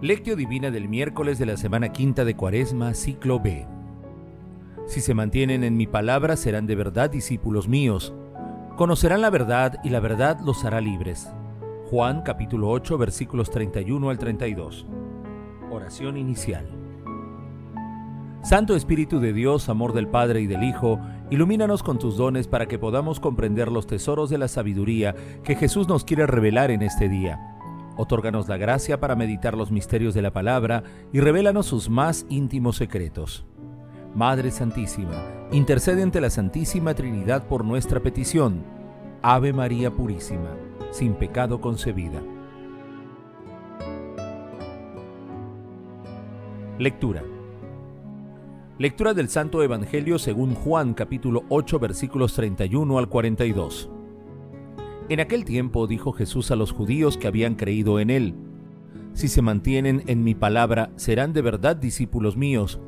Lectio Divina del miércoles de la semana quinta de Cuaresma, ciclo B. Si se mantienen en mi palabra, serán de verdad discípulos míos. Conocerán la verdad y la verdad los hará libres. Juan capítulo 8 versículos 31 al 32. Oración inicial. Santo Espíritu de Dios, amor del Padre y del Hijo, ilumínanos con tus dones para que podamos comprender los tesoros de la sabiduría que Jesús nos quiere revelar en este día. Otórganos la gracia para meditar los misterios de la palabra y revélanos sus más íntimos secretos. Madre Santísima, intercede ante la Santísima Trinidad por nuestra petición. Ave María Purísima, sin pecado concebida. Lectura. Lectura del Santo Evangelio según Juan capítulo 8 versículos 31 al 42. En aquel tiempo dijo Jesús a los judíos que habían creído en él, Si se mantienen en mi palabra, serán de verdad discípulos míos,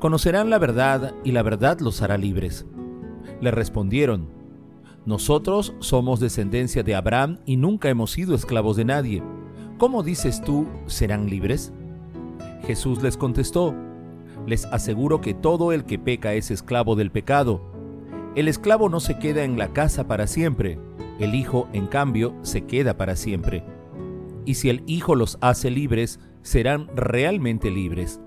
conocerán la verdad y la verdad los hará libres. Le respondieron, Nosotros somos descendencia de Abraham y nunca hemos sido esclavos de nadie. ¿Cómo dices tú, serán libres? Jesús les contestó, les aseguro que todo el que peca es esclavo del pecado. El esclavo no se queda en la casa para siempre, el Hijo, en cambio, se queda para siempre. Y si el Hijo los hace libres, serán realmente libres.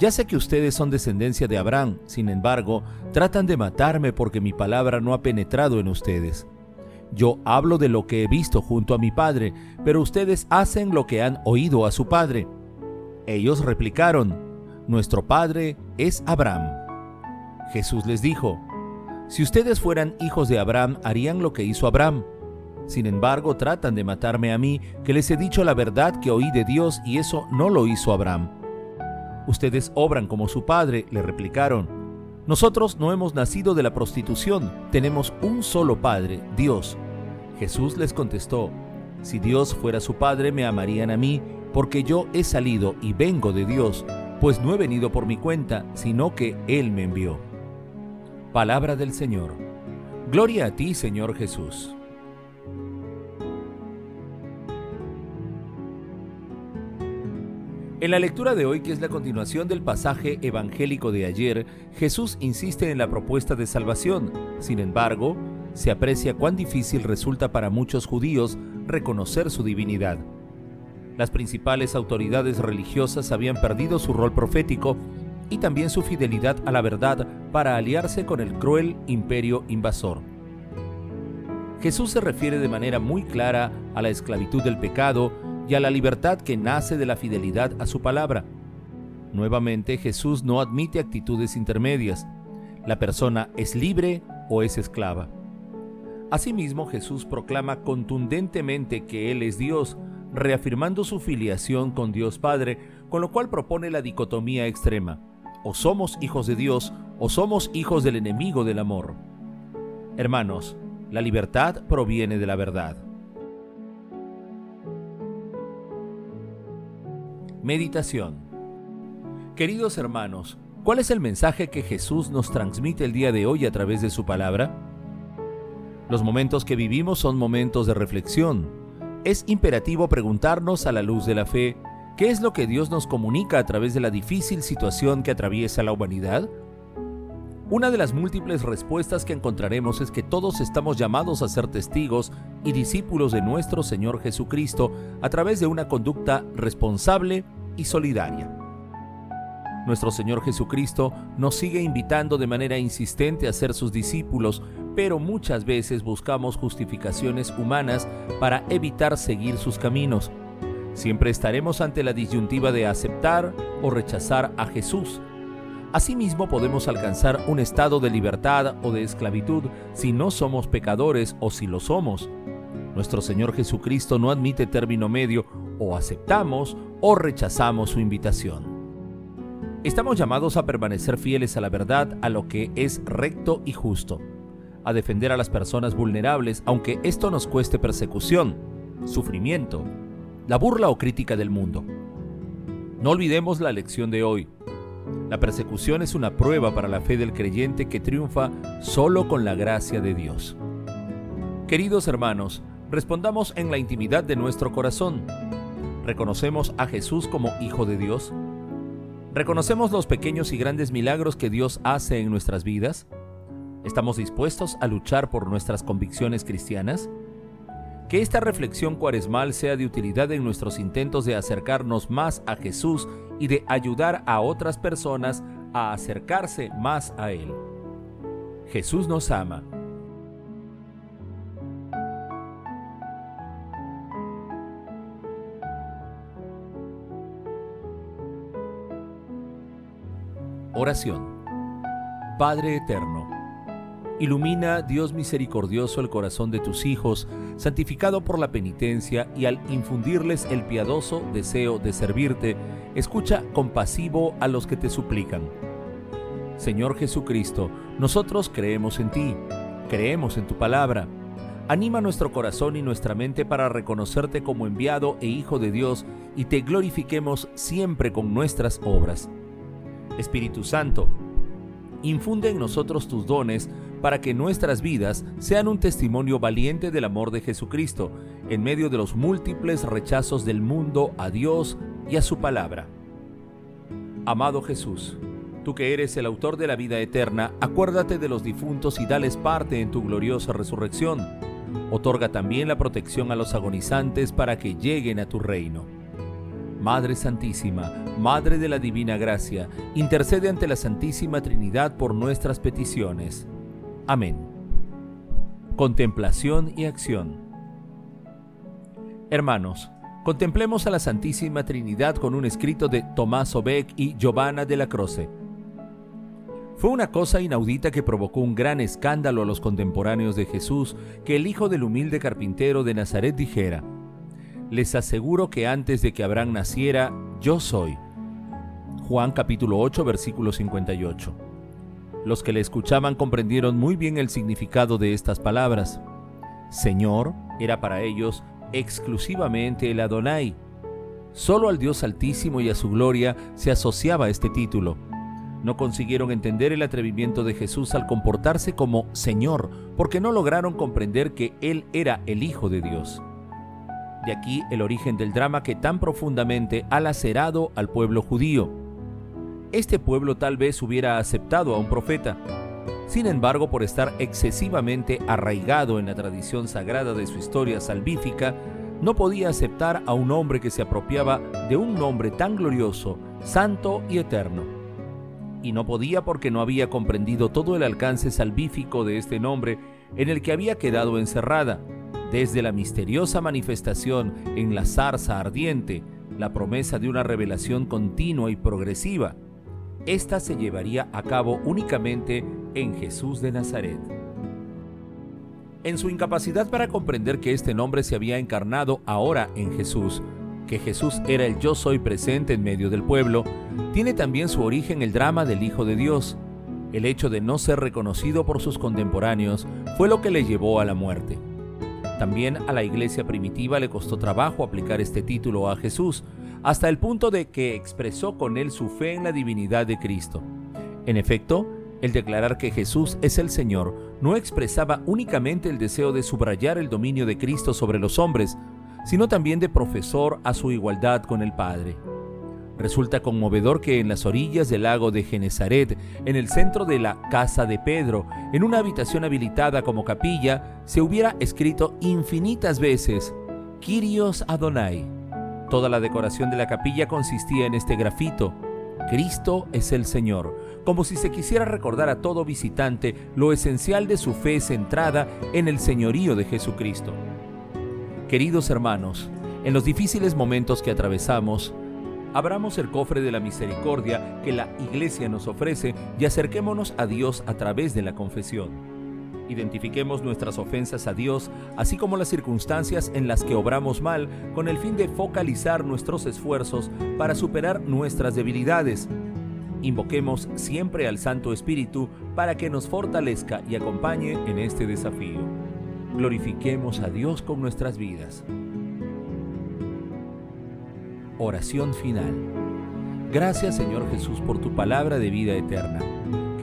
Ya sé que ustedes son descendencia de Abraham, sin embargo, tratan de matarme porque mi palabra no ha penetrado en ustedes. Yo hablo de lo que he visto junto a mi padre, pero ustedes hacen lo que han oído a su padre. Ellos replicaron, nuestro Padre es Abraham. Jesús les dijo, Si ustedes fueran hijos de Abraham, harían lo que hizo Abraham. Sin embargo, tratan de matarme a mí, que les he dicho la verdad que oí de Dios y eso no lo hizo Abraham. Ustedes obran como su padre, le replicaron. Nosotros no hemos nacido de la prostitución, tenemos un solo Padre, Dios. Jesús les contestó, Si Dios fuera su Padre, me amarían a mí, porque yo he salido y vengo de Dios pues no he venido por mi cuenta, sino que Él me envió. Palabra del Señor. Gloria a ti, Señor Jesús. En la lectura de hoy, que es la continuación del pasaje evangélico de ayer, Jesús insiste en la propuesta de salvación. Sin embargo, se aprecia cuán difícil resulta para muchos judíos reconocer su divinidad. Las principales autoridades religiosas habían perdido su rol profético y también su fidelidad a la verdad para aliarse con el cruel imperio invasor. Jesús se refiere de manera muy clara a la esclavitud del pecado y a la libertad que nace de la fidelidad a su palabra. Nuevamente, Jesús no admite actitudes intermedias. La persona es libre o es esclava. Asimismo, Jesús proclama contundentemente que Él es Dios, reafirmando su filiación con Dios Padre, con lo cual propone la dicotomía extrema. O somos hijos de Dios o somos hijos del enemigo del amor. Hermanos, la libertad proviene de la verdad. Meditación Queridos hermanos, ¿cuál es el mensaje que Jesús nos transmite el día de hoy a través de su palabra? Los momentos que vivimos son momentos de reflexión, es imperativo preguntarnos a la luz de la fe, ¿qué es lo que Dios nos comunica a través de la difícil situación que atraviesa la humanidad? Una de las múltiples respuestas que encontraremos es que todos estamos llamados a ser testigos y discípulos de nuestro Señor Jesucristo a través de una conducta responsable y solidaria. Nuestro Señor Jesucristo nos sigue invitando de manera insistente a ser sus discípulos, pero muchas veces buscamos justificaciones humanas para evitar seguir sus caminos. Siempre estaremos ante la disyuntiva de aceptar o rechazar a Jesús. Asimismo podemos alcanzar un estado de libertad o de esclavitud si no somos pecadores o si lo somos. Nuestro Señor Jesucristo no admite término medio, o aceptamos o rechazamos su invitación. Estamos llamados a permanecer fieles a la verdad, a lo que es recto y justo, a defender a las personas vulnerables, aunque esto nos cueste persecución, sufrimiento, la burla o crítica del mundo. No olvidemos la lección de hoy. La persecución es una prueba para la fe del creyente que triunfa solo con la gracia de Dios. Queridos hermanos, respondamos en la intimidad de nuestro corazón. ¿Reconocemos a Jesús como Hijo de Dios? ¿Reconocemos los pequeños y grandes milagros que Dios hace en nuestras vidas? ¿Estamos dispuestos a luchar por nuestras convicciones cristianas? Que esta reflexión cuaresmal sea de utilidad en nuestros intentos de acercarnos más a Jesús y de ayudar a otras personas a acercarse más a Él. Jesús nos ama Oración. Padre Eterno, ilumina, Dios misericordioso, el corazón de tus hijos, santificado por la penitencia, y al infundirles el piadoso deseo de servirte, escucha compasivo a los que te suplican. Señor Jesucristo, nosotros creemos en ti, creemos en tu palabra. Anima nuestro corazón y nuestra mente para reconocerte como enviado e Hijo de Dios y te glorifiquemos siempre con nuestras obras. Espíritu Santo, infunde en nosotros tus dones para que nuestras vidas sean un testimonio valiente del amor de Jesucristo en medio de los múltiples rechazos del mundo a Dios y a su palabra. Amado Jesús, tú que eres el autor de la vida eterna, acuérdate de los difuntos y dales parte en tu gloriosa resurrección. Otorga también la protección a los agonizantes para que lleguen a tu reino. Madre Santísima, Madre de la Divina Gracia, intercede ante la Santísima Trinidad por nuestras peticiones. Amén. Contemplación y acción. Hermanos, contemplemos a la Santísima Trinidad con un escrito de Tomás Obeck y Giovanna de la Croce. Fue una cosa inaudita que provocó un gran escándalo a los contemporáneos de Jesús que el hijo del humilde carpintero de Nazaret dijera, les aseguro que antes de que Abraham naciera, yo soy. Juan capítulo 8 versículo 58. Los que le escuchaban comprendieron muy bien el significado de estas palabras. Señor era para ellos exclusivamente el Adonai. Solo al Dios Altísimo y a su gloria se asociaba este título. No consiguieron entender el atrevimiento de Jesús al comportarse como Señor, porque no lograron comprender que Él era el Hijo de Dios. De aquí el origen del drama que tan profundamente ha lacerado al pueblo judío. Este pueblo tal vez hubiera aceptado a un profeta. Sin embargo, por estar excesivamente arraigado en la tradición sagrada de su historia salvífica, no podía aceptar a un hombre que se apropiaba de un nombre tan glorioso, santo y eterno. Y no podía porque no había comprendido todo el alcance salvífico de este nombre en el que había quedado encerrada desde la misteriosa manifestación en la zarza ardiente, la promesa de una revelación continua y progresiva. Esta se llevaría a cabo únicamente en Jesús de Nazaret. En su incapacidad para comprender que este nombre se había encarnado ahora en Jesús, que Jesús era el yo soy presente en medio del pueblo, tiene también su origen el drama del Hijo de Dios. El hecho de no ser reconocido por sus contemporáneos fue lo que le llevó a la muerte. También a la iglesia primitiva le costó trabajo aplicar este título a Jesús, hasta el punto de que expresó con él su fe en la divinidad de Cristo. En efecto, el declarar que Jesús es el Señor no expresaba únicamente el deseo de subrayar el dominio de Cristo sobre los hombres, sino también de profesor a su igualdad con el Padre. Resulta conmovedor que en las orillas del lago de Genezaret, en el centro de la casa de Pedro, en una habitación habilitada como capilla, se hubiera escrito infinitas veces Kyrios Adonai. Toda la decoración de la capilla consistía en este grafito, Cristo es el Señor, como si se quisiera recordar a todo visitante lo esencial de su fe centrada en el señorío de Jesucristo. Queridos hermanos, en los difíciles momentos que atravesamos, abramos el cofre de la misericordia que la Iglesia nos ofrece y acerquémonos a Dios a través de la confesión. Identifiquemos nuestras ofensas a Dios, así como las circunstancias en las que obramos mal, con el fin de focalizar nuestros esfuerzos para superar nuestras debilidades. Invoquemos siempre al Santo Espíritu para que nos fortalezca y acompañe en este desafío. Glorifiquemos a Dios con nuestras vidas. Oración final. Gracias Señor Jesús por tu palabra de vida eterna.